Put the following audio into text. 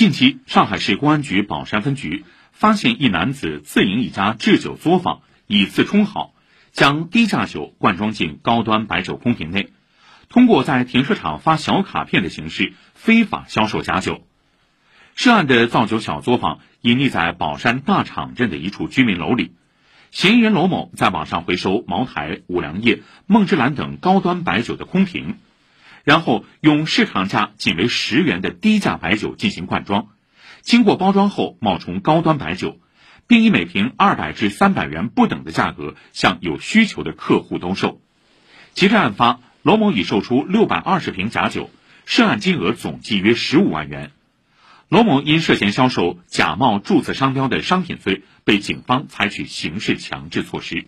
近期，上海市公安局宝山分局发现一男子自营一家制酒作坊，以次充好，将低价酒灌装进高端白酒空瓶内，通过在停车场发小卡片的形式非法销售假酒。涉案的造酒小作坊隐匿在宝山大场镇的一处居民楼里。嫌疑人罗某在网上回收茅台、五粮液、梦之蓝等高端白酒的空瓶，然后用市场价仅为十元的低价白酒进行灌装，经过包装后冒充高端白酒，并以每瓶二百至三百元不等的价格向有需求的客户兜售。截至案发，罗某已售出六百二十瓶假酒，涉案金额总计约十五万元。罗某因涉嫌销售假冒注册商标的商品罪，被警方采取刑事强制措施。